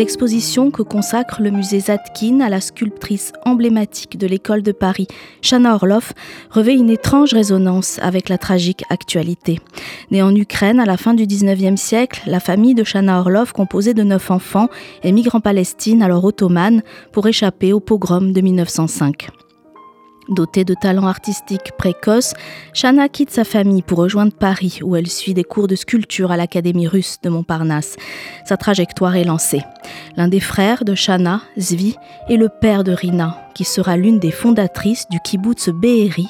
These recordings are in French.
l'exposition que consacre le musée Zadkine à la sculptrice emblématique de l'école de Paris, Shana Orloff, revêt une étrange résonance avec la tragique actualité. Née en Ukraine à la fin du 19e siècle, la famille de Shana Orloff, composée de neuf enfants, émigre en Palestine, alors ottomane, pour échapper au pogrom de 1905. Dotée de talents artistiques précoces, Shana quitte sa famille pour rejoindre Paris où elle suit des cours de sculpture à l'Académie russe de Montparnasse. Sa trajectoire est lancée. L'un des frères de Shana, Zvi, est le père de Rina, qui sera l'une des fondatrices du kibbutz Be'eri,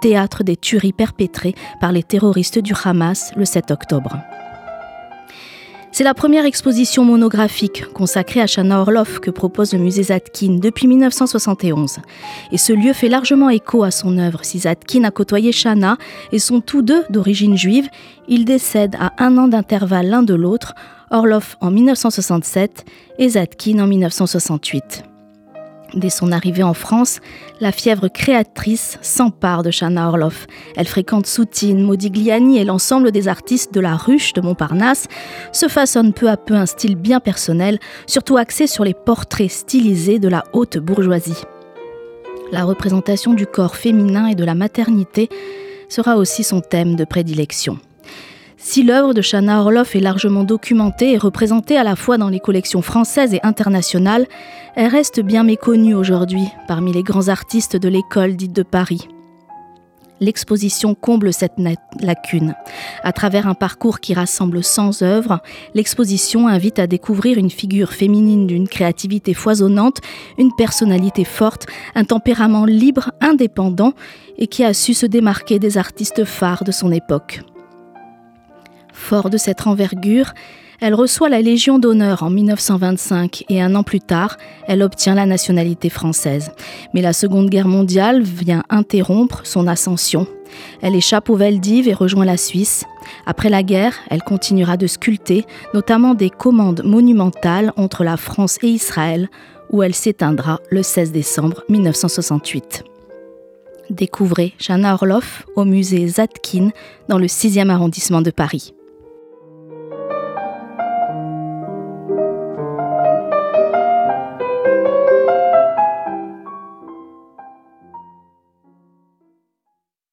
théâtre des tueries perpétrées par les terroristes du Hamas le 7 octobre. C'est la première exposition monographique consacrée à Shana Orloff que propose le musée Zadkine depuis 1971. Et ce lieu fait largement écho à son œuvre. Si Zadkine a côtoyé Shana et sont tous deux d'origine juive, ils décèdent à un an d'intervalle l'un de l'autre, Orloff en 1967 et Zadkine en 1968. Dès son arrivée en France, la fièvre créatrice s'empare de Shana Orloff. Elle fréquente Soutine, Modigliani et l'ensemble des artistes de la ruche de Montparnasse, se façonne peu à peu un style bien personnel, surtout axé sur les portraits stylisés de la haute bourgeoisie. La représentation du corps féminin et de la maternité sera aussi son thème de prédilection. Si l'œuvre de Shana Orloff est largement documentée et représentée à la fois dans les collections françaises et internationales, elle reste bien méconnue aujourd'hui parmi les grands artistes de l'école dite de Paris. L'exposition comble cette lacune. À travers un parcours qui rassemble 100 œuvres, l'exposition invite à découvrir une figure féminine d'une créativité foisonnante, une personnalité forte, un tempérament libre, indépendant et qui a su se démarquer des artistes phares de son époque. Fort de cette envergure, elle reçoit la Légion d'honneur en 1925 et un an plus tard, elle obtient la nationalité française. Mais la Seconde Guerre mondiale vient interrompre son ascension. Elle échappe aux Veldives et rejoint la Suisse. Après la guerre, elle continuera de sculpter, notamment des commandes monumentales entre la France et Israël, où elle s'éteindra le 16 décembre 1968. Découvrez Shana Orloff au musée Zadkine dans le 6e arrondissement de Paris.